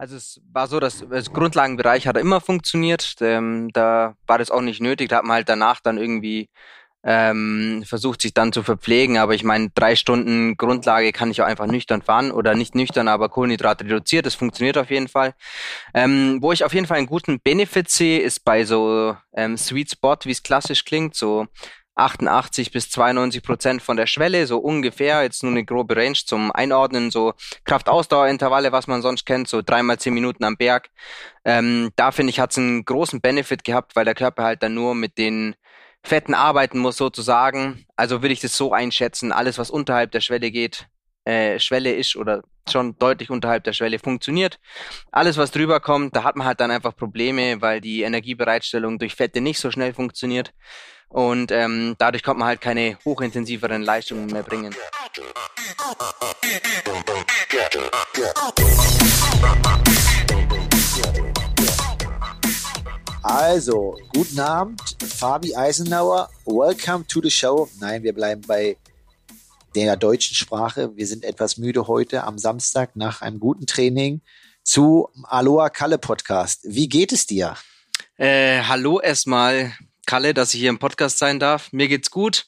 Also es war so, dass das Grundlagenbereich hat immer funktioniert. Ähm, da war das auch nicht nötig. Da hat man halt danach dann irgendwie ähm, versucht, sich dann zu verpflegen. Aber ich meine, drei Stunden Grundlage kann ich auch einfach nüchtern fahren oder nicht nüchtern, aber Kohlenhydrat reduziert. Das funktioniert auf jeden Fall. Ähm, wo ich auf jeden Fall einen guten Benefit sehe, ist bei so ähm, Sweet Spot, wie es klassisch klingt, so 88 bis 92 Prozent von der Schwelle, so ungefähr, jetzt nur eine grobe Range zum Einordnen, so Kraftausdauerintervalle, was man sonst kennt, so dreimal zehn Minuten am Berg. Ähm, da finde ich, hat es einen großen Benefit gehabt, weil der Körper halt dann nur mit den Fetten arbeiten muss sozusagen. Also würde ich das so einschätzen, alles was unterhalb der Schwelle geht, äh, Schwelle ist oder schon deutlich unterhalb der Schwelle funktioniert. Alles, was drüber kommt, da hat man halt dann einfach Probleme, weil die Energiebereitstellung durch Fette nicht so schnell funktioniert und ähm, dadurch kommt man halt keine hochintensiveren Leistungen mehr bringen. Also, guten Abend, Fabi Eisenauer. Welcome to the show. Nein, wir bleiben bei der deutschen Sprache. Wir sind etwas müde heute am Samstag nach einem guten Training zu Aloha Kalle Podcast. Wie geht es dir? Äh, hallo erstmal. Kalle, dass ich hier im Podcast sein darf. Mir geht's gut.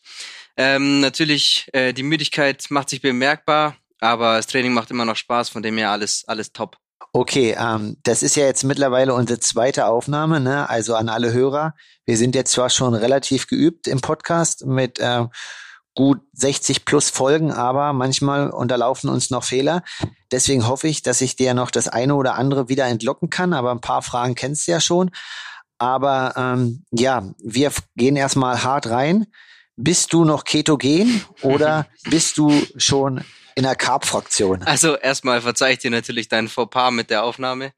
Ähm, natürlich, äh, die Müdigkeit macht sich bemerkbar, aber das Training macht immer noch Spaß, von dem her alles, alles top. Okay, ähm, das ist ja jetzt mittlerweile unsere zweite Aufnahme, ne? Also an alle Hörer. Wir sind jetzt zwar schon relativ geübt im Podcast mit äh, gut 60 plus Folgen, aber manchmal unterlaufen uns noch Fehler. Deswegen hoffe ich, dass ich dir noch das eine oder andere wieder entlocken kann. Aber ein paar Fragen kennst du ja schon. Aber ähm, ja, wir gehen erstmal hart rein. Bist du noch ketogen oder bist du schon in der Carb-Fraktion? Also erstmal verzeih ich dir natürlich dein Fauxpas mit der Aufnahme.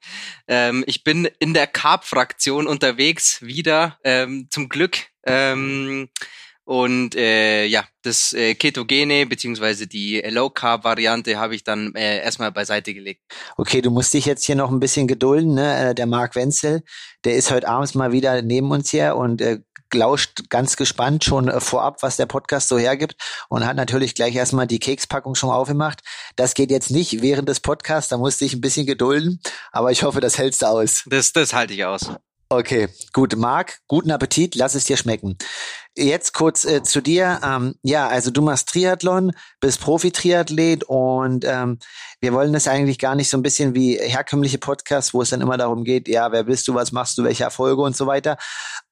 Ähm, ich bin in der Carb-Fraktion unterwegs wieder, ähm, zum Glück. Ähm, und äh, ja, das äh, Ketogene beziehungsweise die Low Carb Variante habe ich dann äh, erstmal beiseite gelegt. Okay, du musst dich jetzt hier noch ein bisschen gedulden. Ne? Äh, der Marc Wenzel, der ist heute abends mal wieder neben uns hier und äh, lauscht ganz gespannt schon äh, vorab, was der Podcast so hergibt und hat natürlich gleich erstmal die Kekspackung schon aufgemacht. Das geht jetzt nicht während des Podcasts, da musste ich ein bisschen gedulden, aber ich hoffe, das hältst du aus. Das, das halte ich aus. Okay, gut. Marc, guten Appetit, lass es dir schmecken. Jetzt kurz äh, zu dir. Ähm, ja, also du machst Triathlon, bist Profi-Triathlet und ähm, wir wollen das eigentlich gar nicht so ein bisschen wie herkömmliche Podcasts, wo es dann immer darum geht, ja, wer bist du, was machst du, welche Erfolge und so weiter.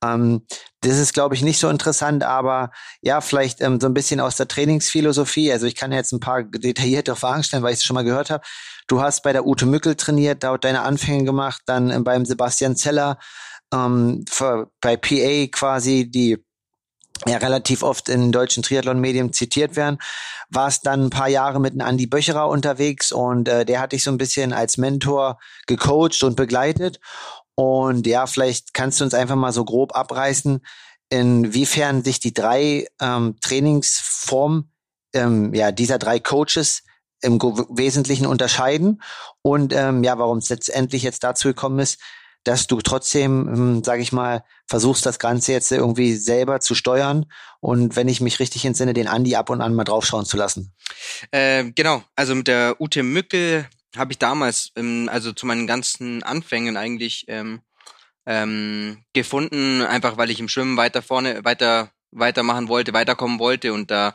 Ähm, das ist, glaube ich, nicht so interessant, aber ja, vielleicht ähm, so ein bisschen aus der Trainingsphilosophie. Also ich kann jetzt ein paar detaillierte Fragen stellen, weil ich es schon mal gehört habe. Du hast bei der Ute Mückel trainiert, dort deine Anfänge gemacht, dann äh, beim Sebastian Zeller, ähm, bei PA quasi die ja relativ oft in deutschen Triathlon-Medien zitiert werden, warst dann ein paar Jahre mit einem Andi Böcherer unterwegs und äh, der hat dich so ein bisschen als Mentor gecoacht und begleitet. Und ja, vielleicht kannst du uns einfach mal so grob abreißen, inwiefern sich die drei ähm, Trainingsformen ähm, ja, dieser drei Coaches im Wesentlichen unterscheiden und ähm, ja, warum es letztendlich jetzt dazu gekommen ist, dass du trotzdem, ähm, sage ich mal, versuchst das Ganze jetzt irgendwie selber zu steuern und wenn ich mich richtig entsinne, den Andi ab und an mal draufschauen zu lassen. Äh, genau, also mit der Ute Mückel habe ich damals, ähm, also zu meinen ganzen Anfängen eigentlich ähm, ähm, gefunden, einfach weil ich im Schwimmen weiter vorne, weiter weitermachen wollte, weiterkommen wollte und da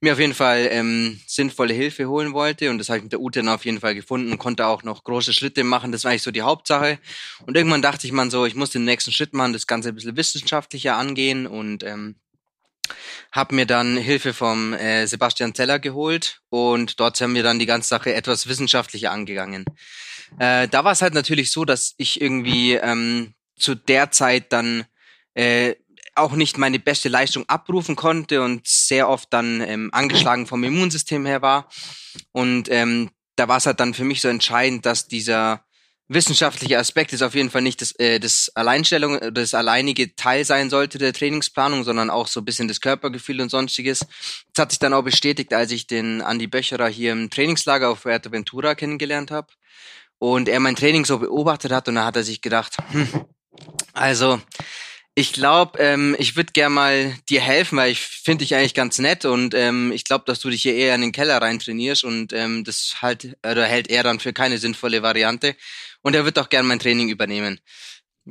mir auf jeden Fall ähm, sinnvolle Hilfe holen wollte und das habe ich mit der Ute dann auf jeden Fall gefunden und konnte auch noch große Schritte machen. Das war eigentlich so die Hauptsache. Und irgendwann dachte ich man so, ich muss den nächsten Schritt machen, das Ganze ein bisschen wissenschaftlicher angehen und ähm, habe mir dann Hilfe vom äh, Sebastian Zeller geholt und dort haben wir dann die ganze Sache etwas wissenschaftlicher angegangen. Äh, da war es halt natürlich so, dass ich irgendwie ähm, zu der Zeit dann äh, auch nicht meine beste Leistung abrufen konnte und sehr oft dann ähm, angeschlagen vom Immunsystem her war. Und ähm, da war es halt dann für mich so entscheidend, dass dieser wissenschaftliche Aspekt ist auf jeden Fall nicht das, äh, das Alleinstellung, das alleinige Teil sein sollte der Trainingsplanung, sondern auch so ein bisschen das Körpergefühl und sonstiges. Das hat sich dann auch bestätigt, als ich den Andy Böcherer hier im Trainingslager auf Fuerteventura kennengelernt habe und er mein Training so beobachtet hat und da hat er sich gedacht, hm, also Ich glaube, ähm, ich würde gern mal dir helfen, weil ich finde dich eigentlich ganz nett und ähm, ich glaube, dass du dich hier eher in den Keller rein trainierst und ähm, das halt oder hält er dann für keine sinnvolle Variante und er wird auch gern mein Training übernehmen.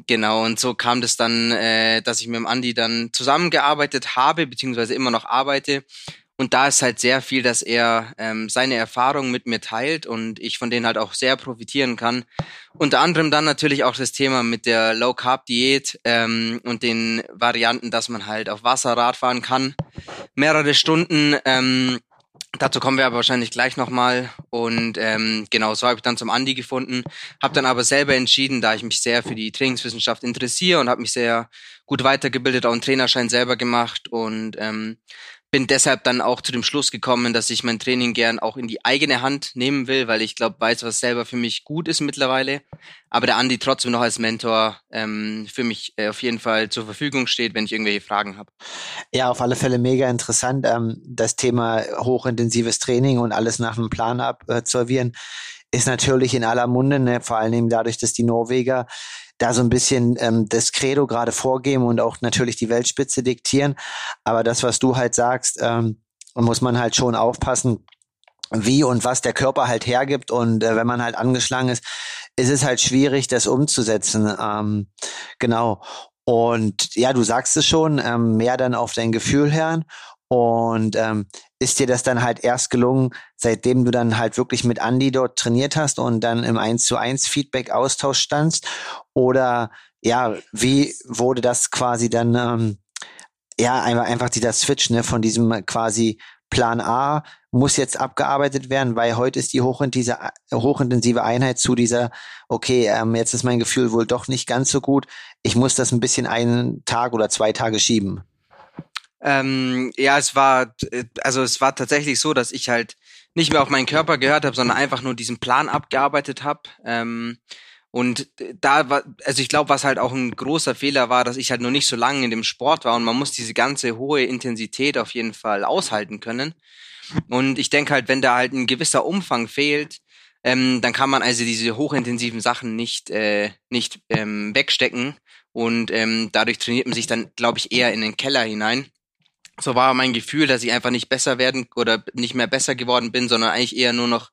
Genau, und so kam das dann, äh, dass ich mit dem Andi dann zusammengearbeitet habe, beziehungsweise immer noch arbeite. Und da ist halt sehr viel, dass er ähm, seine Erfahrungen mit mir teilt und ich von denen halt auch sehr profitieren kann. Unter anderem dann natürlich auch das Thema mit der Low Carb Diät ähm, und den Varianten, dass man halt auf Wasser Rad fahren kann, mehrere Stunden. Ähm, Dazu kommen wir aber wahrscheinlich gleich nochmal. Und ähm, genau, so habe ich dann zum Andi gefunden. Habe dann aber selber entschieden, da ich mich sehr für die Trainingswissenschaft interessiere und habe mich sehr gut weitergebildet, auch einen Trainerschein selber gemacht und ähm, bin deshalb dann auch zu dem Schluss gekommen, dass ich mein Training gern auch in die eigene Hand nehmen will, weil ich glaube, weiß, was selber für mich gut ist mittlerweile. Aber der Andi trotzdem noch als Mentor ähm, für mich äh, auf jeden Fall zur Verfügung steht, wenn ich irgendwelche Fragen habe. Ja, auf alle Fälle mega interessant. Ähm, das Thema hochintensives Training und alles nach einem Plan absolvieren ist natürlich in aller Munde, ne? vor allem dadurch, dass die Norweger da so ein bisschen ähm, das Credo gerade vorgeben und auch natürlich die Weltspitze diktieren. Aber das, was du halt sagst, ähm, muss man halt schon aufpassen, wie und was der Körper halt hergibt. Und äh, wenn man halt angeschlagen ist, ist es halt schwierig, das umzusetzen. Ähm, genau. Und ja, du sagst es schon, ähm, mehr dann auf dein Gefühl hören. Und ähm, ist dir das dann halt erst gelungen, seitdem du dann halt wirklich mit Andy dort trainiert hast und dann im 1 zu 1 Feedback Austausch standst? Oder ja, wie wurde das quasi dann, ähm, ja, einfach, einfach dieser Switch, ne, von diesem quasi Plan A muss jetzt abgearbeitet werden, weil heute ist die hochintensive, hochintensive Einheit zu dieser, okay, ähm, jetzt ist mein Gefühl wohl doch nicht ganz so gut. Ich muss das ein bisschen einen Tag oder zwei Tage schieben. Ähm, ja, es war, also es war tatsächlich so, dass ich halt nicht mehr auf meinen Körper gehört habe, sondern einfach nur diesen Plan abgearbeitet habe. Ähm, und da war, also ich glaube, was halt auch ein großer Fehler war, dass ich halt noch nicht so lange in dem Sport war und man muss diese ganze hohe Intensität auf jeden Fall aushalten können. Und ich denke halt, wenn da halt ein gewisser Umfang fehlt, ähm, dann kann man also diese hochintensiven Sachen nicht, äh, nicht ähm, wegstecken. Und ähm, dadurch trainiert man sich dann, glaube ich, eher in den Keller hinein so war mein Gefühl, dass ich einfach nicht besser werden oder nicht mehr besser geworden bin, sondern eigentlich eher nur noch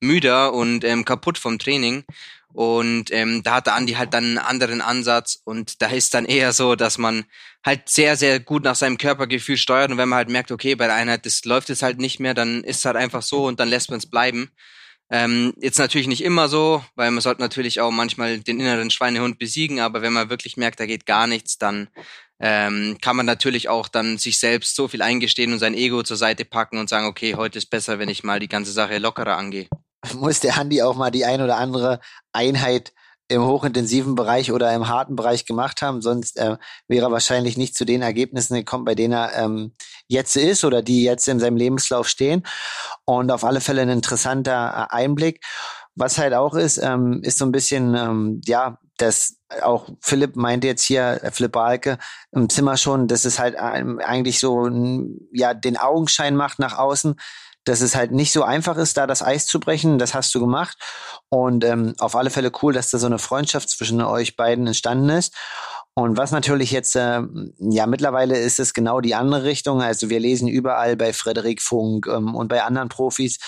müder und ähm, kaputt vom Training. Und ähm, da hatte Andi halt dann einen anderen Ansatz und da ist dann eher so, dass man halt sehr, sehr gut nach seinem Körpergefühl steuert und wenn man halt merkt, okay, bei der Einheit, das läuft jetzt halt nicht mehr, dann ist es halt einfach so und dann lässt man es bleiben. Ähm, jetzt natürlich nicht immer so, weil man sollte natürlich auch manchmal den inneren Schweinehund besiegen, aber wenn man wirklich merkt, da geht gar nichts, dann ähm, kann man natürlich auch dann sich selbst so viel eingestehen und sein Ego zur Seite packen und sagen, okay, heute ist besser, wenn ich mal die ganze Sache lockerer angehe. Muss der Andi auch mal die ein oder andere Einheit im hochintensiven Bereich oder im harten Bereich gemacht haben, sonst äh, wäre er wahrscheinlich nicht zu den Ergebnissen gekommen, bei denen er ähm, jetzt ist oder die jetzt in seinem Lebenslauf stehen. Und auf alle Fälle ein interessanter äh, Einblick. Was halt auch ist, ähm, ist so ein bisschen, ähm, ja, das auch Philipp meinte jetzt hier, äh, Philipp Balke im Zimmer schon, dass es halt eigentlich so, ja, den Augenschein macht nach außen, dass es halt nicht so einfach ist, da das Eis zu brechen. Das hast du gemacht. Und ähm, auf alle Fälle cool, dass da so eine Freundschaft zwischen euch beiden entstanden ist. Und was natürlich jetzt, äh, ja, mittlerweile ist es genau die andere Richtung. Also wir lesen überall bei Frederik Funk ähm, und bei anderen Profis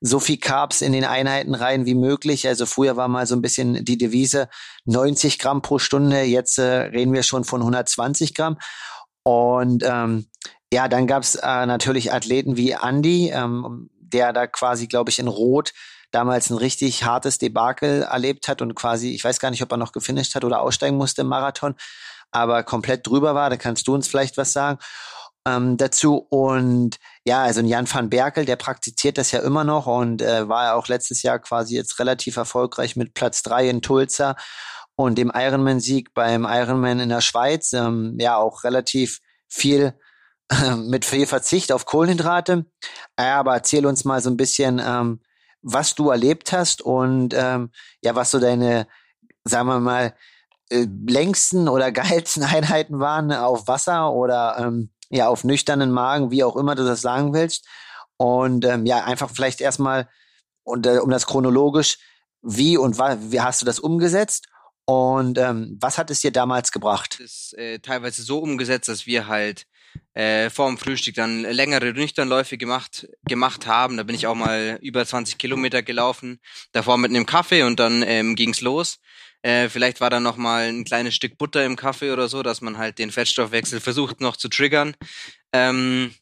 so viel Carbs in den Einheiten rein wie möglich. Also früher war mal so ein bisschen die Devise 90 Gramm pro Stunde. Jetzt äh, reden wir schon von 120 Gramm. Und ähm, ja, dann gab's äh, natürlich Athleten wie Andy, ähm, der da quasi, glaube ich, in Rot damals ein richtig hartes Debakel erlebt hat und quasi, ich weiß gar nicht, ob er noch gefinisht hat oder aussteigen musste im Marathon, aber komplett drüber war. Da kannst du uns vielleicht was sagen ähm, dazu. Und ja, also Jan van Berkel, der praktiziert das ja immer noch und äh, war ja auch letztes Jahr quasi jetzt relativ erfolgreich mit Platz drei in Tulsa und dem Ironman-Sieg beim Ironman in der Schweiz. Ähm, ja, auch relativ viel mit viel Verzicht auf Kohlenhydrate. Aber erzähl uns mal so ein bisschen, ähm, was du erlebt hast und ähm, ja, was so deine, sagen wir mal, äh, längsten oder geilsten Einheiten waren auf Wasser oder ähm, ja auf nüchternen Magen, wie auch immer du das sagen willst. Und ähm, ja, einfach vielleicht erstmal und äh, um das chronologisch, wie und wie hast du das umgesetzt? Und ähm, was hat es dir damals gebracht? Das ist äh, teilweise so umgesetzt, dass wir halt äh, vor dem Frühstück dann längere Nüchternläufe gemacht, gemacht haben. Da bin ich auch mal über 20 Kilometer gelaufen. Davor mit einem Kaffee und dann ähm, ging's los. Äh, vielleicht war da noch mal ein kleines Stück Butter im Kaffee oder so, dass man halt den Fettstoffwechsel versucht noch zu triggern. Ähm,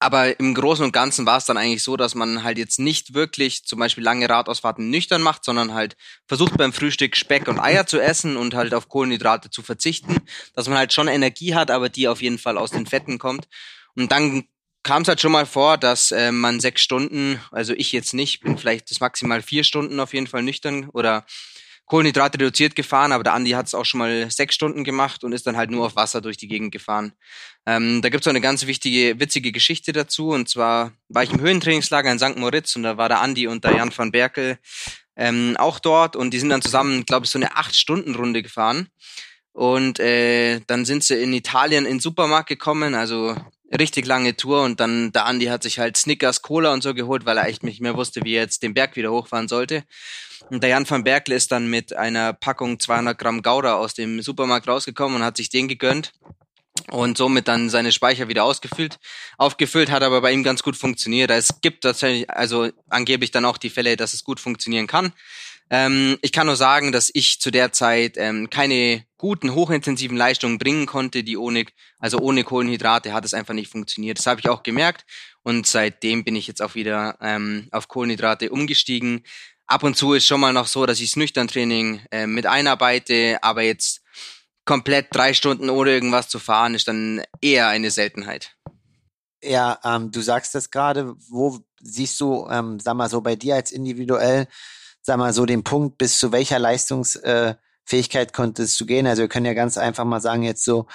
aber im Großen und Ganzen war es dann eigentlich so, dass man halt jetzt nicht wirklich zum Beispiel lange Radausfahrten nüchtern macht, sondern halt versucht beim Frühstück Speck und Eier zu essen und halt auf Kohlenhydrate zu verzichten, dass man halt schon Energie hat, aber die auf jeden Fall aus den Fetten kommt. Und dann kam es halt schon mal vor, dass äh, man sechs Stunden, also ich jetzt nicht, bin vielleicht das maximal vier Stunden auf jeden Fall nüchtern oder Kohlenhydrate reduziert gefahren, aber der Andi hat es auch schon mal sechs Stunden gemacht und ist dann halt nur auf Wasser durch die Gegend gefahren. Ähm, da gibt es auch eine ganz wichtige, witzige Geschichte dazu. Und zwar war ich im Höhentrainingslager in St. Moritz und da war der Andi und der Jan van Berkel ähm, auch dort und die sind dann zusammen, glaube ich, so eine acht-Stunden-Runde gefahren. Und äh, dann sind sie in Italien in den Supermarkt gekommen, also richtig lange Tour und dann der Andi hat sich halt Snickers, Cola und so geholt, weil er echt nicht mehr wusste, wie er jetzt den Berg wieder hochfahren sollte. Und der Jan van Berkel ist dann mit einer Packung 200 Gramm Gouda aus dem Supermarkt rausgekommen und hat sich den gegönnt und somit dann seine Speicher wieder ausgefüllt, aufgefüllt, hat aber bei ihm ganz gut funktioniert. Es gibt tatsächlich, also angeblich dann auch die Fälle, dass es gut funktionieren kann. Ähm, ich kann nur sagen, dass ich zu der Zeit ähm, keine guten, hochintensiven Leistungen bringen konnte, die ohne, also ohne Kohlenhydrate hat es einfach nicht funktioniert. Das habe ich auch gemerkt und seitdem bin ich jetzt auch wieder ähm, auf Kohlenhydrate umgestiegen. Ab und zu ist schon mal noch so, dass ich das Nüchtern-Training äh, mit einarbeite, aber jetzt komplett drei Stunden ohne irgendwas zu fahren, ist dann eher eine Seltenheit. Ja, ähm, du sagst das gerade, wo siehst du, ähm, sag mal so bei dir als individuell sag mal so, den Punkt, bis zu welcher Leistungsfähigkeit konntest du gehen? Also wir können ja ganz einfach mal sagen, jetzt so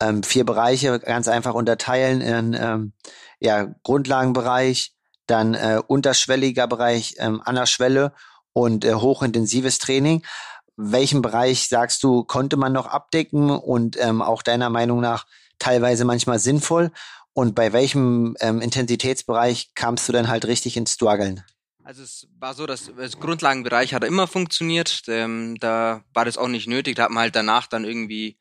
ähm, vier Bereiche ganz einfach unterteilen in ähm, ja, Grundlagenbereich, dann äh, unterschwelliger Bereich ähm, an der Schwelle und äh, hochintensives Training. Welchen Bereich sagst du, konnte man noch abdecken und ähm, auch deiner Meinung nach teilweise manchmal sinnvoll? Und bei welchem ähm, Intensitätsbereich kamst du dann halt richtig ins Struggeln? Also es war so, dass das Grundlagenbereich hat immer funktioniert. Ähm, da war das auch nicht nötig. Da hat man halt danach dann irgendwie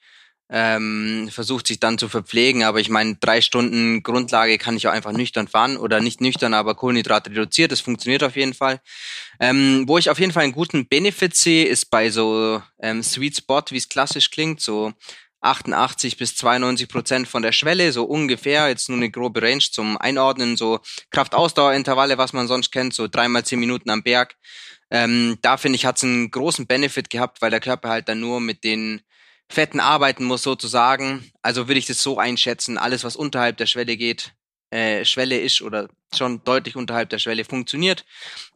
ähm, versucht, sich dann zu verpflegen. Aber ich meine, drei Stunden Grundlage kann ich auch einfach nüchtern fahren oder nicht nüchtern, aber Kohlenhydrate reduziert. Das funktioniert auf jeden Fall. Ähm, wo ich auf jeden Fall einen guten Benefit sehe, ist bei so ähm, Sweet Spot, wie es klassisch klingt, so 88 bis 92 Prozent von der Schwelle, so ungefähr, jetzt nur eine grobe Range zum Einordnen, so Kraftausdauerintervalle, was man sonst kennt, so dreimal zehn Minuten am Berg. Ähm, da finde ich, hat es einen großen Benefit gehabt, weil der Körper halt dann nur mit den Fetten arbeiten muss, sozusagen. Also würde ich das so einschätzen, alles, was unterhalb der Schwelle geht, äh, Schwelle ist oder schon deutlich unterhalb der Schwelle funktioniert.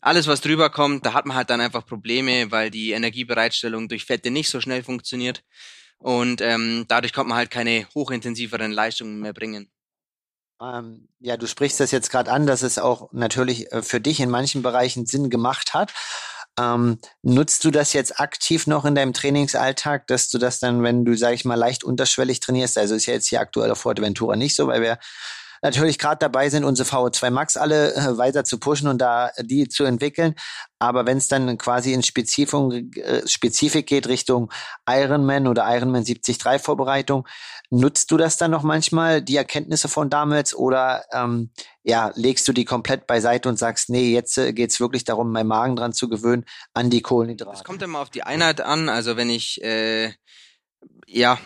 Alles, was drüber kommt, da hat man halt dann einfach Probleme, weil die Energiebereitstellung durch Fette nicht so schnell funktioniert. Und ähm, dadurch kommt man halt keine hochintensiveren Leistungen mehr bringen. Ähm, ja, du sprichst das jetzt gerade an, dass es auch natürlich äh, für dich in manchen Bereichen Sinn gemacht hat. Ähm, nutzt du das jetzt aktiv noch in deinem Trainingsalltag, dass du das dann, wenn du, sag ich mal, leicht unterschwellig trainierst, also ist ja jetzt hier aktuell auf Forteventura nicht so, weil wir natürlich gerade dabei sind, unsere VO2 Max alle äh, weiter zu pushen und da die zu entwickeln. Aber wenn es dann quasi in Spezifik, äh, Spezifik geht Richtung Ironman oder Ironman 73 Vorbereitung, nutzt du das dann noch manchmal, die Erkenntnisse von damals oder ähm, ja, legst du die komplett beiseite und sagst, nee, jetzt äh, geht's wirklich darum, meinen Magen dran zu gewöhnen an die Kohlenhydrate? Es kommt immer auf die Einheit an. Also wenn ich äh, ja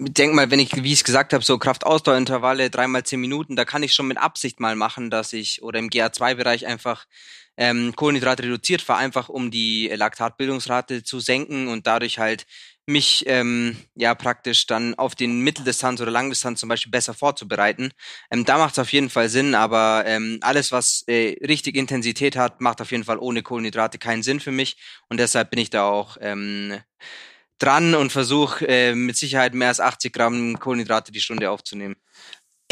denk mal, wenn ich, wie ich es gesagt habe, so Kraftausdauerintervalle, dreimal zehn Minuten, da kann ich schon mit Absicht mal machen, dass ich, oder im GA2-Bereich einfach ähm, Kohlenhydrate reduziert fahre, einfach um die Laktatbildungsrate zu senken und dadurch halt mich ähm, ja praktisch dann auf den Mitteldistanz oder Langdistanz zum Beispiel besser vorzubereiten. Ähm, da macht es auf jeden Fall Sinn, aber ähm, alles, was äh, richtig Intensität hat, macht auf jeden Fall ohne Kohlenhydrate keinen Sinn für mich und deshalb bin ich da auch ähm, dran und versuche äh, mit Sicherheit mehr als 80 Gramm Kohlenhydrate die Stunde aufzunehmen.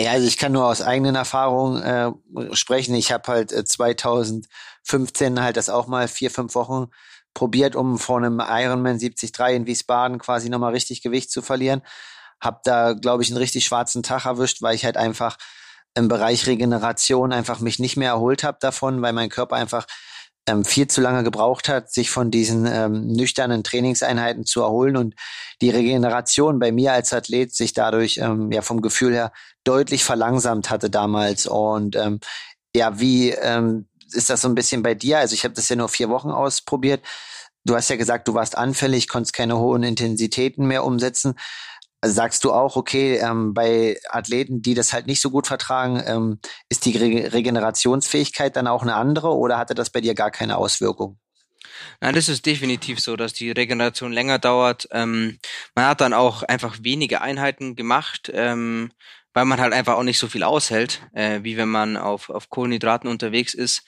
Ja, also ich kann nur aus eigenen Erfahrungen äh, sprechen. Ich habe halt äh, 2015 halt das auch mal vier, fünf Wochen probiert, um vor einem Ironman 73 in Wiesbaden quasi nochmal richtig Gewicht zu verlieren. Hab da, glaube ich, einen richtig schwarzen Tag erwischt, weil ich halt einfach im Bereich Regeneration einfach mich nicht mehr erholt habe davon, weil mein Körper einfach ähm, viel zu lange gebraucht hat, sich von diesen ähm, nüchternen Trainingseinheiten zu erholen und die Regeneration bei mir als Athlet sich dadurch ähm, ja vom Gefühl her deutlich verlangsamt hatte damals. Und ähm, ja, wie ähm, ist das so ein bisschen bei dir? Also ich habe das ja nur vier Wochen ausprobiert. Du hast ja gesagt, du warst anfällig, konntest keine hohen Intensitäten mehr umsetzen. Sagst du auch, okay, ähm, bei Athleten, die das halt nicht so gut vertragen, ähm, ist die Re Regenerationsfähigkeit dann auch eine andere oder hatte das bei dir gar keine Auswirkung? Nein, das ist definitiv so, dass die Regeneration länger dauert. Ähm, man hat dann auch einfach wenige Einheiten gemacht, ähm, weil man halt einfach auch nicht so viel aushält, äh, wie wenn man auf, auf Kohlenhydraten unterwegs ist.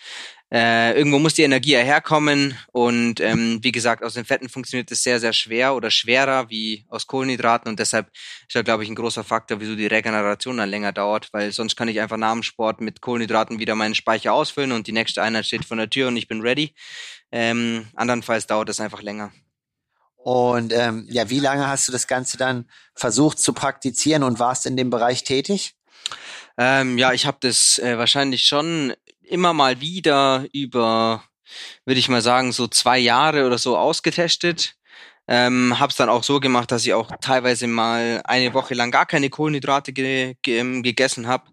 Äh, irgendwo muss die Energie ja herkommen und ähm, wie gesagt, aus den Fetten funktioniert es sehr, sehr schwer oder schwerer wie aus Kohlenhydraten und deshalb ist da, glaube ich, ein großer Faktor, wieso die Regeneration dann länger dauert, weil sonst kann ich einfach nach dem Sport mit Kohlenhydraten wieder meinen Speicher ausfüllen und die nächste Einheit steht vor der Tür und ich bin ready. Ähm, andernfalls dauert es einfach länger. Und ähm, ja, wie lange hast du das Ganze dann versucht zu praktizieren und warst in dem Bereich tätig? Ähm, ja, ich habe das äh, wahrscheinlich schon immer mal wieder über, würde ich mal sagen, so zwei Jahre oder so ausgetestet. Ähm, habe es dann auch so gemacht, dass ich auch teilweise mal eine Woche lang gar keine Kohlenhydrate ge ge ähm, gegessen habe.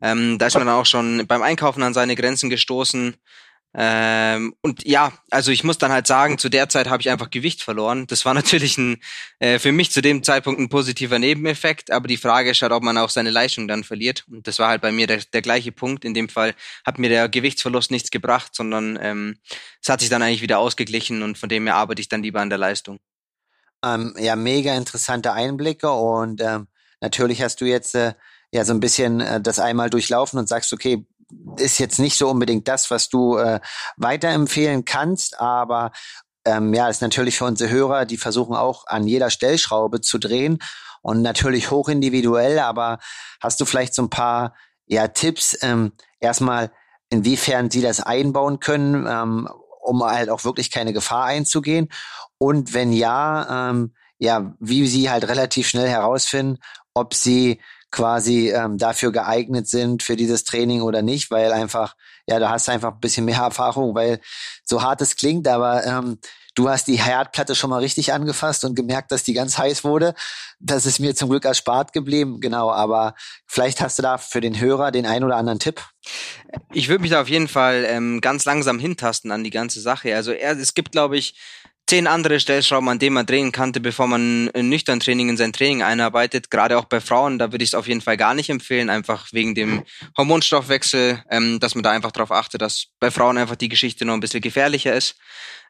Ähm, da ist man dann auch schon beim Einkaufen an seine Grenzen gestoßen. Ähm, und ja, also ich muss dann halt sagen, zu der Zeit habe ich einfach Gewicht verloren. Das war natürlich ein äh, für mich zu dem Zeitpunkt ein positiver Nebeneffekt, aber die Frage ist halt, ob man auch seine Leistung dann verliert. Und das war halt bei mir der, der gleiche Punkt. In dem Fall hat mir der Gewichtsverlust nichts gebracht, sondern ähm, es hat sich dann eigentlich wieder ausgeglichen und von dem her arbeite ich dann lieber an der Leistung. Ähm, ja, mega interessante Einblicke und ähm, natürlich hast du jetzt äh, ja so ein bisschen äh, das einmal durchlaufen und sagst, okay, ist jetzt nicht so unbedingt das, was du äh, weiterempfehlen kannst, aber ähm, ja, ist natürlich für unsere Hörer, die versuchen auch an jeder Stellschraube zu drehen und natürlich hoch individuell, aber hast du vielleicht so ein paar ja, Tipps, ähm, erstmal, inwiefern sie das einbauen können, ähm, um halt auch wirklich keine Gefahr einzugehen? Und wenn ja, ähm, ja, wie sie halt relativ schnell herausfinden, ob sie quasi ähm, dafür geeignet sind für dieses Training oder nicht, weil einfach, ja, da hast du einfach ein bisschen mehr Erfahrung, weil so hart es klingt, aber ähm, du hast die Herdplatte schon mal richtig angefasst und gemerkt, dass die ganz heiß wurde. Das ist mir zum Glück erspart geblieben, genau, aber vielleicht hast du da für den Hörer den ein oder anderen Tipp. Ich würde mich da auf jeden Fall ähm, ganz langsam hintasten an die ganze Sache. Also er, es gibt, glaube ich, zehn andere Stellschrauben, an denen man drehen kannte, bevor man nüchtern Training in sein Training einarbeitet. Gerade auch bei Frauen, da würde ich es auf jeden Fall gar nicht empfehlen, einfach wegen dem Hormonstoffwechsel, ähm, dass man da einfach darauf achtet, dass bei Frauen einfach die Geschichte noch ein bisschen gefährlicher ist.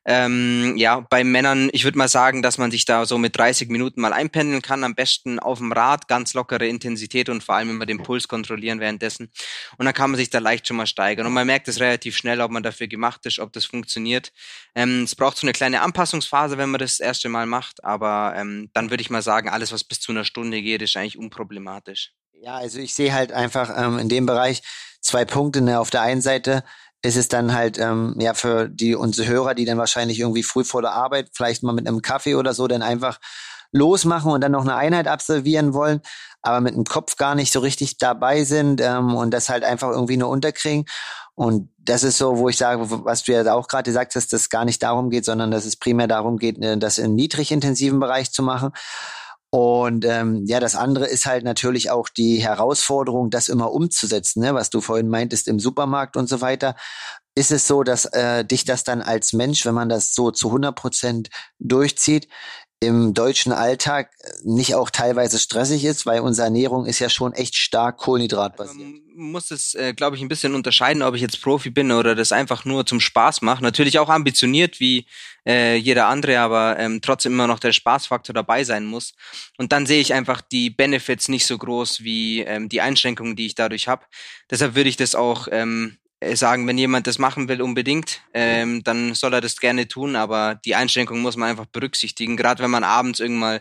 Ähm, ja, bei Männern, ich würde mal sagen, dass man sich da so mit 30 Minuten mal einpendeln kann. Am besten auf dem Rad, ganz lockere Intensität und vor allem immer den Puls kontrollieren währenddessen. Und dann kann man sich da leicht schon mal steigern. Und man merkt es relativ schnell, ob man dafür gemacht ist, ob das funktioniert. Ähm, es braucht so eine kleine Anpassungsphase, wenn man das, das erste Mal macht. Aber ähm, dann würde ich mal sagen, alles, was bis zu einer Stunde geht, ist eigentlich unproblematisch. Ja, also ich sehe halt einfach ähm, in dem Bereich zwei Punkte. Ne? Auf der einen Seite ist es dann halt ähm, ja für die unsere Hörer, die dann wahrscheinlich irgendwie früh vor der Arbeit vielleicht mal mit einem Kaffee oder so dann einfach losmachen und dann noch eine Einheit absolvieren wollen, aber mit dem Kopf gar nicht so richtig dabei sind ähm, und das halt einfach irgendwie nur unterkriegen. Und das ist so, wo ich sage, was du ja auch gerade gesagt hast, dass es gar nicht darum geht, sondern dass es primär darum geht, äh, das in niedrig intensiven Bereich zu machen. Und ähm, ja, das andere ist halt natürlich auch die Herausforderung, das immer umzusetzen, ne? was du vorhin meintest im Supermarkt und so weiter. Ist es so, dass äh, dich das dann als Mensch, wenn man das so zu 100 Prozent durchzieht, im deutschen Alltag nicht auch teilweise stressig ist, weil unsere Ernährung ist ja schon echt stark kohlenhydratbasiert. Man muss es, äh, glaube ich, ein bisschen unterscheiden, ob ich jetzt Profi bin oder das einfach nur zum Spaß mache. Natürlich auch ambitioniert wie äh, jeder andere, aber ähm, trotzdem immer noch der Spaßfaktor dabei sein muss. Und dann sehe ich einfach die Benefits nicht so groß wie ähm, die Einschränkungen, die ich dadurch habe. Deshalb würde ich das auch ähm, äh, sagen, wenn jemand das machen will unbedingt, ähm, dann soll er das gerne tun, aber die Einschränkung muss man einfach berücksichtigen. Gerade wenn man abends irgendwann,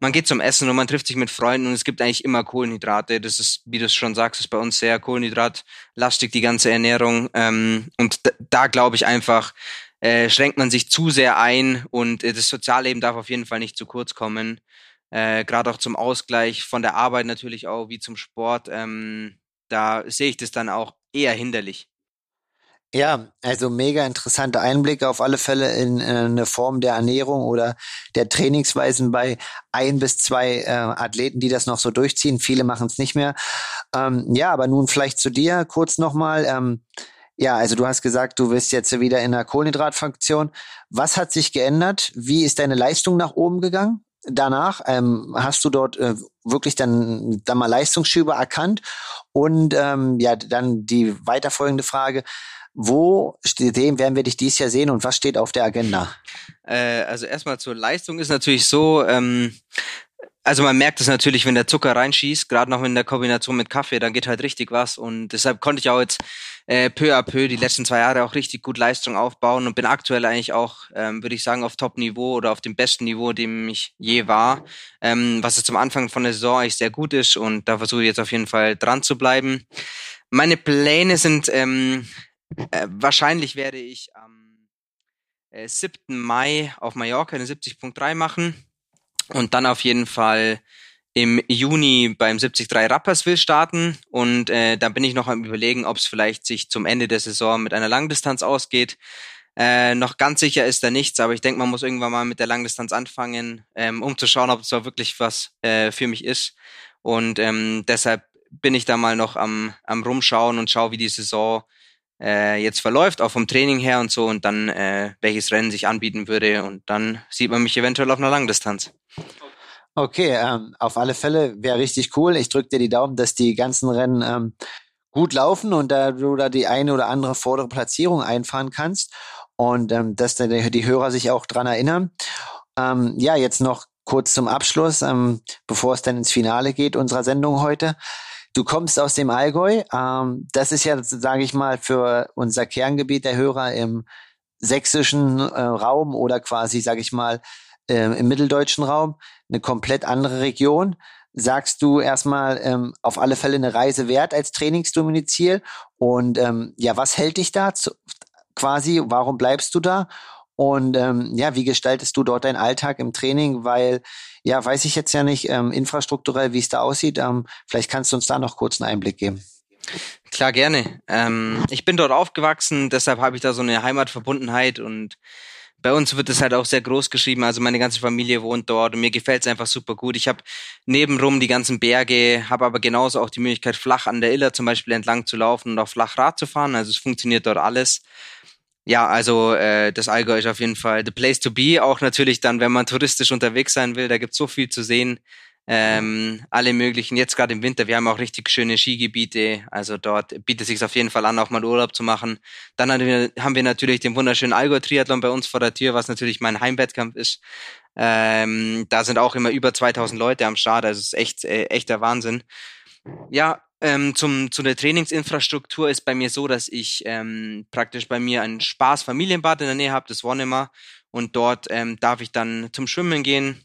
man geht zum Essen und man trifft sich mit Freunden und es gibt eigentlich immer Kohlenhydrate. Das ist, wie du es schon sagst, ist bei uns sehr kohlenhydratlastig, die ganze Ernährung. Ähm, und da, da glaube ich einfach, äh, schränkt man sich zu sehr ein und äh, das Sozialleben darf auf jeden Fall nicht zu kurz kommen. Äh, Gerade auch zum Ausgleich von der Arbeit natürlich auch, wie zum Sport. Ähm, da sehe ich das dann auch eher hinderlich. Ja, also mega interessante Einblicke auf alle Fälle in äh, eine Form der Ernährung oder der Trainingsweisen bei ein bis zwei äh, Athleten, die das noch so durchziehen. Viele machen es nicht mehr. Ähm, ja, aber nun vielleicht zu dir kurz nochmal. Ähm, ja, also du hast gesagt, du bist jetzt wieder in der Kohlenhydratfunktion. Was hat sich geändert? Wie ist deine Leistung nach oben gegangen? Danach ähm, hast du dort äh, wirklich dann, dann mal Leistungsschübe erkannt und ähm, ja, dann die weiterfolgende Frage, wo stehen, werden wir dich dieses Jahr sehen und was steht auf der Agenda? Äh, also erstmal zur Leistung ist natürlich so, ähm, also man merkt es natürlich, wenn der Zucker reinschießt, gerade noch in der Kombination mit Kaffee, dann geht halt richtig was. Und deshalb konnte ich auch jetzt äh, peu à peu die letzten zwei Jahre auch richtig gut Leistung aufbauen und bin aktuell eigentlich auch, ähm, würde ich sagen, auf Top-Niveau oder auf dem besten Niveau, dem ich je war. Ähm, was jetzt zum Anfang von der Saison eigentlich sehr gut ist und da versuche ich jetzt auf jeden Fall dran zu bleiben. Meine Pläne sind ähm, äh, wahrscheinlich werde ich am äh, 7. Mai auf Mallorca eine 70.3 machen und dann auf jeden Fall im Juni beim 73 Rapperswil starten und äh, da bin ich noch am überlegen, ob es vielleicht sich zum Ende der Saison mit einer Langdistanz ausgeht. Äh, noch ganz sicher ist da nichts, aber ich denke, man muss irgendwann mal mit der Langdistanz anfangen, ähm, um zu schauen, ob es da wirklich was äh, für mich ist. Und ähm, deshalb bin ich da mal noch am, am rumschauen und schaue, wie die Saison äh, jetzt verläuft, auch vom Training her und so und dann äh, welches Rennen sich anbieten würde und dann sieht man mich eventuell auf einer Langdistanz. Okay, ähm, auf alle Fälle wäre richtig cool. Ich drücke dir die Daumen, dass die ganzen Rennen ähm, gut laufen und da du da die eine oder andere vordere Platzierung einfahren kannst und ähm, dass die, die Hörer sich auch dran erinnern. Ähm, ja, jetzt noch kurz zum Abschluss, ähm, bevor es dann ins Finale geht unserer Sendung heute. Du kommst aus dem Allgäu. Ähm, das ist ja, sage ich mal, für unser Kerngebiet der Hörer im sächsischen äh, Raum oder quasi, sage ich mal, äh, im mitteldeutschen Raum eine komplett andere Region. Sagst du erstmal ähm, auf alle Fälle eine Reise wert als Trainingsdomizil? Und ähm, ja, was hält dich da zu, quasi? Warum bleibst du da? Und ähm, ja, wie gestaltest du dort deinen Alltag im Training? Weil, ja, weiß ich jetzt ja nicht, ähm, infrastrukturell, wie es da aussieht. Ähm, vielleicht kannst du uns da noch kurz einen Einblick geben. Klar, gerne. Ähm, ich bin dort aufgewachsen, deshalb habe ich da so eine Heimatverbundenheit und bei uns wird es halt auch sehr groß geschrieben. Also meine ganze Familie wohnt dort und mir gefällt es einfach super gut. Ich habe nebenrum die ganzen Berge, habe aber genauso auch die Möglichkeit, flach an der Iller zum Beispiel entlang zu laufen und auch flach Rad zu fahren. Also es funktioniert dort alles. Ja, also äh, das Allgäu ist auf jeden Fall the place to be. Auch natürlich dann, wenn man touristisch unterwegs sein will, da gibt's so viel zu sehen. Ähm, alle möglichen, jetzt gerade im Winter, wir haben auch richtig schöne Skigebiete, also dort bietet sich auf jeden Fall an, auch mal Urlaub zu machen. Dann haben wir, natürlich den wunderschönen Allgäu-Triathlon bei uns vor der Tür, was natürlich mein Heimwettkampf ist. Ähm, da sind auch immer über 2000 Leute am Start, also es ist echt, äh, echter Wahnsinn. Ja, ähm, zum, zu der Trainingsinfrastruktur ist bei mir so, dass ich ähm, praktisch bei mir ein Spaß-Familienbad in der Nähe habe, das Wonnemar. Und dort ähm, darf ich dann zum Schwimmen gehen.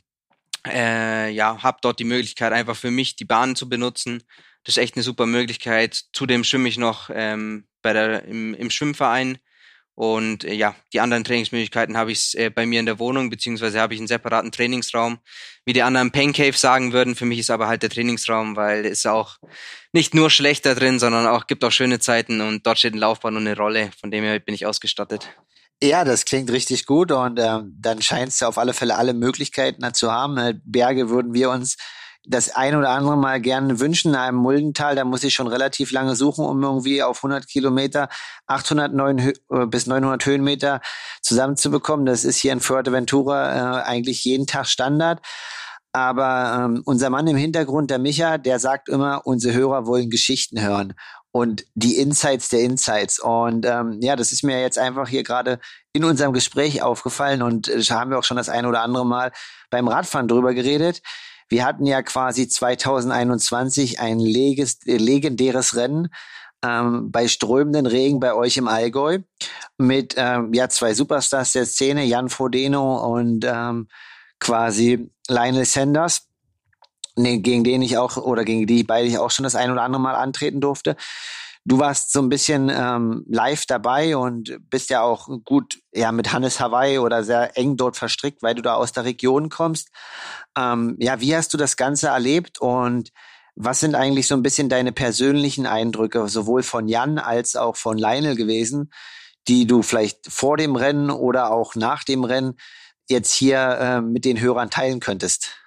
Äh, ja, habe dort die Möglichkeit, einfach für mich die Bahn zu benutzen. Das ist echt eine super Möglichkeit. Zudem schwimme ich noch ähm, bei der, im, im Schwimmverein und äh, ja, die anderen Trainingsmöglichkeiten habe ich äh, bei mir in der Wohnung, beziehungsweise habe ich einen separaten Trainingsraum. Wie die anderen Pancave sagen würden, für mich ist aber halt der Trainingsraum, weil es auch nicht nur schlechter drin, sondern auch gibt auch schöne Zeiten und dort steht ein Laufbahn und eine Rolle, von dem her bin ich ausgestattet. Ja, das klingt richtig gut und ähm, dann scheint es ja auf alle Fälle alle Möglichkeiten zu haben. Äh, Berge würden wir uns das ein oder andere Mal gerne wünschen. In einem Muldental, da muss ich schon relativ lange suchen, um irgendwie auf 100 Kilometer 800 9, äh, bis 900 Höhenmeter zusammenzubekommen. Das ist hier in Fuerteventura äh, eigentlich jeden Tag Standard. Aber ähm, unser Mann im Hintergrund, der Micha, der sagt immer, unsere Hörer wollen Geschichten hören und die Insights der Insights. Und ähm, ja, das ist mir jetzt einfach hier gerade in unserem Gespräch aufgefallen und äh, haben wir auch schon das ein oder andere Mal beim Radfahren drüber geredet. Wir hatten ja quasi 2021 ein leges, legendäres Rennen ähm, bei strömenden Regen bei euch im Allgäu mit ähm, ja zwei Superstars der Szene, Jan Frodeno und ähm, quasi Lionel Sanders, nee, gegen den ich auch oder gegen die beide ich auch schon das ein oder andere Mal antreten durfte. Du warst so ein bisschen ähm, live dabei und bist ja auch gut ja mit Hannes Hawaii oder sehr eng dort verstrickt, weil du da aus der Region kommst. Ähm, ja, wie hast du das Ganze erlebt und was sind eigentlich so ein bisschen deine persönlichen Eindrücke, sowohl von Jan als auch von Lionel gewesen? die du vielleicht vor dem Rennen oder auch nach dem Rennen jetzt hier äh, mit den Hörern teilen könntest?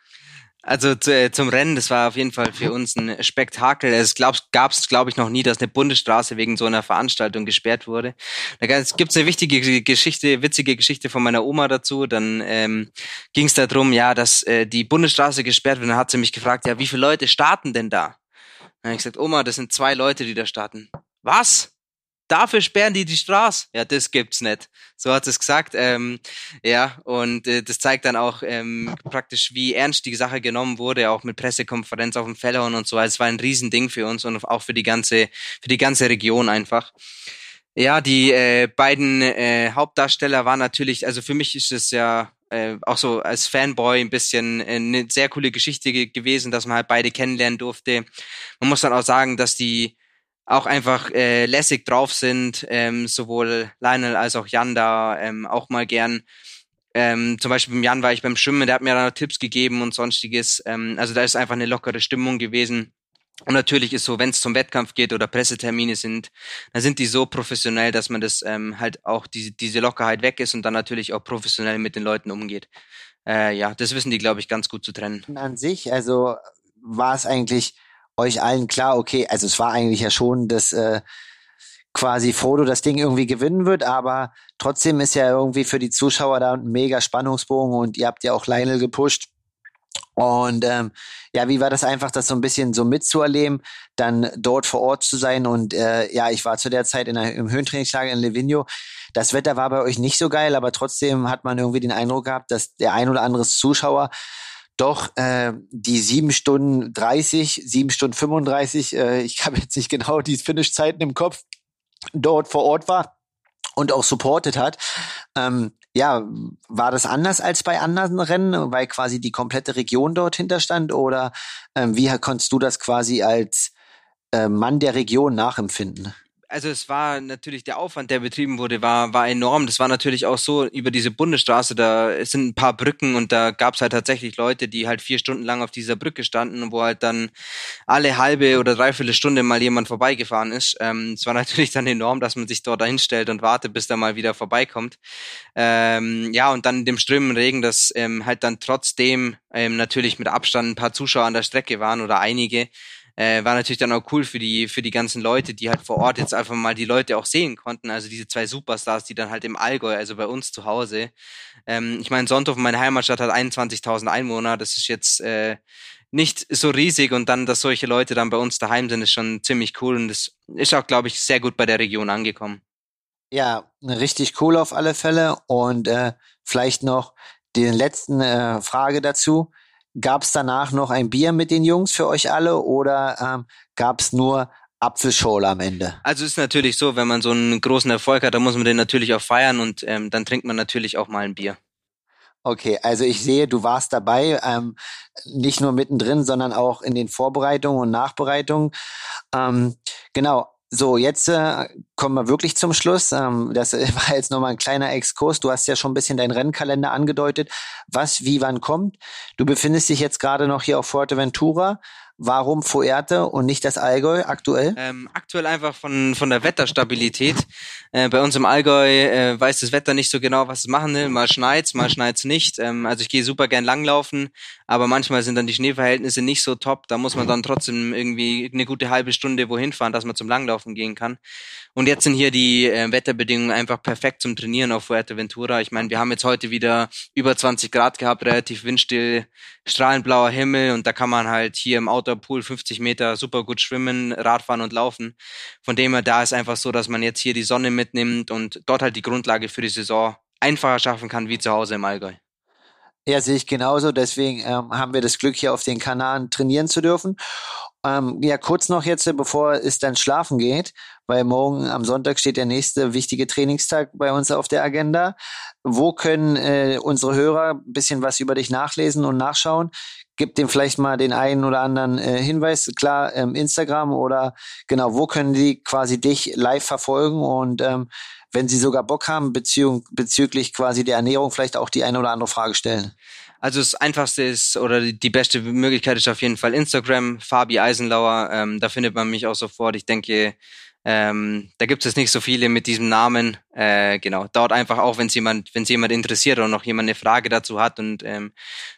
Also zu, äh, zum Rennen, das war auf jeden Fall für uns ein Spektakel. Es gab es, glaube ich, noch nie, dass eine Bundesstraße wegen so einer Veranstaltung gesperrt wurde. Da gibt es eine wichtige Geschichte, witzige Geschichte von meiner Oma dazu. Dann ähm, ging es darum, ja, dass äh, die Bundesstraße gesperrt wird. Dann hat sie mich gefragt, ja, wie viele Leute starten denn da? Dann habe ich gesagt, Oma, das sind zwei Leute, die da starten. Was? Dafür sperren die die Straße. Ja, das gibt's nicht. So hat es gesagt. Ähm, ja, und äh, das zeigt dann auch ähm, praktisch, wie ernst die Sache genommen wurde, auch mit Pressekonferenz auf dem Fellhorn und so. Also es war ein Riesending für uns und auch für die ganze, für die ganze Region einfach. Ja, die äh, beiden äh, Hauptdarsteller waren natürlich, also für mich ist es ja äh, auch so als Fanboy ein bisschen äh, eine sehr coole Geschichte ge gewesen, dass man halt beide kennenlernen durfte. Man muss dann auch sagen, dass die auch einfach äh, lässig drauf sind, ähm, sowohl Lionel als auch Jan da ähm, auch mal gern. Ähm, zum Beispiel beim Jan war ich beim Schwimmen, der hat mir da noch Tipps gegeben und sonstiges. Ähm, also da ist einfach eine lockere Stimmung gewesen. Und natürlich ist so, wenn es zum Wettkampf geht oder Pressetermine sind, dann sind die so professionell, dass man das ähm, halt auch diese, diese Lockerheit weg ist und dann natürlich auch professionell mit den Leuten umgeht. Äh, ja, das wissen die, glaube ich, ganz gut zu trennen. An sich, also war es eigentlich euch allen klar, okay, also es war eigentlich ja schon, dass äh, quasi Frodo das Ding irgendwie gewinnen wird, aber trotzdem ist ja irgendwie für die Zuschauer da ein mega Spannungsbogen und ihr habt ja auch Lionel gepusht. Und ähm, ja, wie war das einfach, das so ein bisschen so mitzuerleben, dann dort vor Ort zu sein? Und äh, ja, ich war zu der Zeit in einer, im Höhentrainingslager in Livigno. Das Wetter war bei euch nicht so geil, aber trotzdem hat man irgendwie den Eindruck gehabt, dass der ein oder andere Zuschauer doch äh, die sieben Stunden 30, sieben Stunden 35, äh, ich habe jetzt nicht genau die Finish-Zeiten im Kopf, dort vor Ort war und auch supportet hat. Ähm, ja, war das anders als bei anderen Rennen, weil quasi die komplette Region dort hinterstand? Oder ähm, wie konntest du das quasi als äh, Mann der Region nachempfinden? Also es war natürlich der Aufwand, der betrieben wurde, war, war enorm. Das war natürlich auch so über diese Bundesstraße, da sind ein paar Brücken und da gab es halt tatsächlich Leute, die halt vier Stunden lang auf dieser Brücke standen, wo halt dann alle halbe oder dreiviertel Stunde mal jemand vorbeigefahren ist. Ähm, es war natürlich dann enorm, dass man sich dort hinstellt und wartet, bis da mal wieder vorbeikommt. Ähm, ja, und dann in dem strömenden Regen, dass ähm, halt dann trotzdem ähm, natürlich mit Abstand ein paar Zuschauer an der Strecke waren oder einige, äh, war natürlich dann auch cool für die für die ganzen Leute, die halt vor Ort jetzt einfach mal die Leute auch sehen konnten. Also diese zwei Superstars, die dann halt im Allgäu, also bei uns zu Hause. Ähm, ich meine, Sonntag, meine Heimatstadt hat 21.000 Einwohner. Das ist jetzt äh, nicht so riesig und dann, dass solche Leute dann bei uns daheim sind, ist schon ziemlich cool und das ist auch, glaube ich, sehr gut bei der Region angekommen. Ja, richtig cool auf alle Fälle und äh, vielleicht noch die letzte äh, Frage dazu. Gab es danach noch ein Bier mit den Jungs für euch alle oder ähm, gab es nur Apfelschorle am Ende? Also ist natürlich so, wenn man so einen großen Erfolg hat, dann muss man den natürlich auch feiern und ähm, dann trinkt man natürlich auch mal ein Bier. Okay, also ich sehe, du warst dabei, ähm, nicht nur mittendrin, sondern auch in den Vorbereitungen und Nachbereitungen. Ähm, genau, so, jetzt äh, kommen wir wirklich zum Schluss. Ähm, das war jetzt nochmal ein kleiner Exkurs. Du hast ja schon ein bisschen deinen Rennkalender angedeutet, was wie wann kommt. Du befindest dich jetzt gerade noch hier auf Fuerteventura. Warum Fuerte und nicht das Allgäu aktuell? Ähm, aktuell einfach von, von der Wetterstabilität. Äh, bei uns im Allgäu äh, weiß das Wetter nicht so genau, was es machen will. Mal schneit's, mal schneit's nicht. Ähm, also ich gehe super gern langlaufen, aber manchmal sind dann die Schneeverhältnisse nicht so top. Da muss man dann trotzdem irgendwie eine gute halbe Stunde wohin fahren, dass man zum Langlaufen gehen kann. Und jetzt sind hier die äh, Wetterbedingungen einfach perfekt zum Trainieren auf Fuerteventura. Ich meine, wir haben jetzt heute wieder über 20 Grad gehabt, relativ windstill, strahlend blauer Himmel und da kann man halt hier im Outdoor-Pool 50 Meter super gut schwimmen, Radfahren und laufen. Von dem her, da ist einfach so, dass man jetzt hier die Sonne mitnimmt und dort halt die Grundlage für die Saison einfacher schaffen kann wie zu Hause im Allgäu. Ja, sehe ich genauso. Deswegen ähm, haben wir das Glück, hier auf den Kanaren trainieren zu dürfen. Ähm, ja, kurz noch jetzt, bevor es dann schlafen geht, weil morgen am Sonntag steht der nächste wichtige Trainingstag bei uns auf der Agenda. Wo können äh, unsere Hörer ein bisschen was über dich nachlesen und nachschauen? Gib dem vielleicht mal den einen oder anderen äh, Hinweis. Klar, ähm, Instagram oder genau, wo können die quasi dich live verfolgen und ähm, wenn sie sogar Bock haben, bezü bezüglich quasi der Ernährung vielleicht auch die eine oder andere Frage stellen? Also das Einfachste ist oder die beste Möglichkeit ist auf jeden Fall Instagram, Fabi Eisenlauer. Ähm, da findet man mich auch sofort. Ich denke, Ähm, da gibt es nicht so viele mit diesem Namen. Äh, genau, dauert einfach auch, wenn es jemand, wenn jemand interessiert oder noch jemand eine Frage dazu hat und ähm,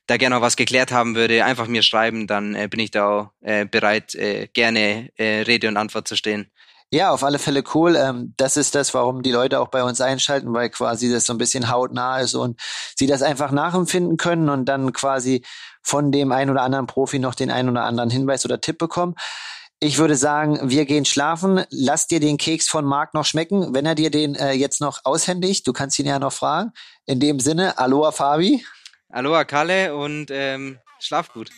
da gerne noch was geklärt haben würde, einfach mir schreiben, dann äh, bin ich da auch äh, bereit, äh, gerne äh, Rede und Antwort zu stehen. Ja, auf alle Fälle cool. Ähm, das ist das, warum die Leute auch bei uns einschalten, weil quasi das so ein bisschen hautnah ist und sie das einfach nachempfinden können und dann quasi von dem ein oder anderen Profi noch den ein oder anderen Hinweis oder Tipp bekommen. Ich würde sagen, wir gehen schlafen. Lass dir den Keks von Marc noch schmecken, wenn er dir den äh, jetzt noch aushändigt. Du kannst ihn ja noch fragen. In dem Sinne, Aloha Fabi. Aloha Kalle und ähm, schlaf gut.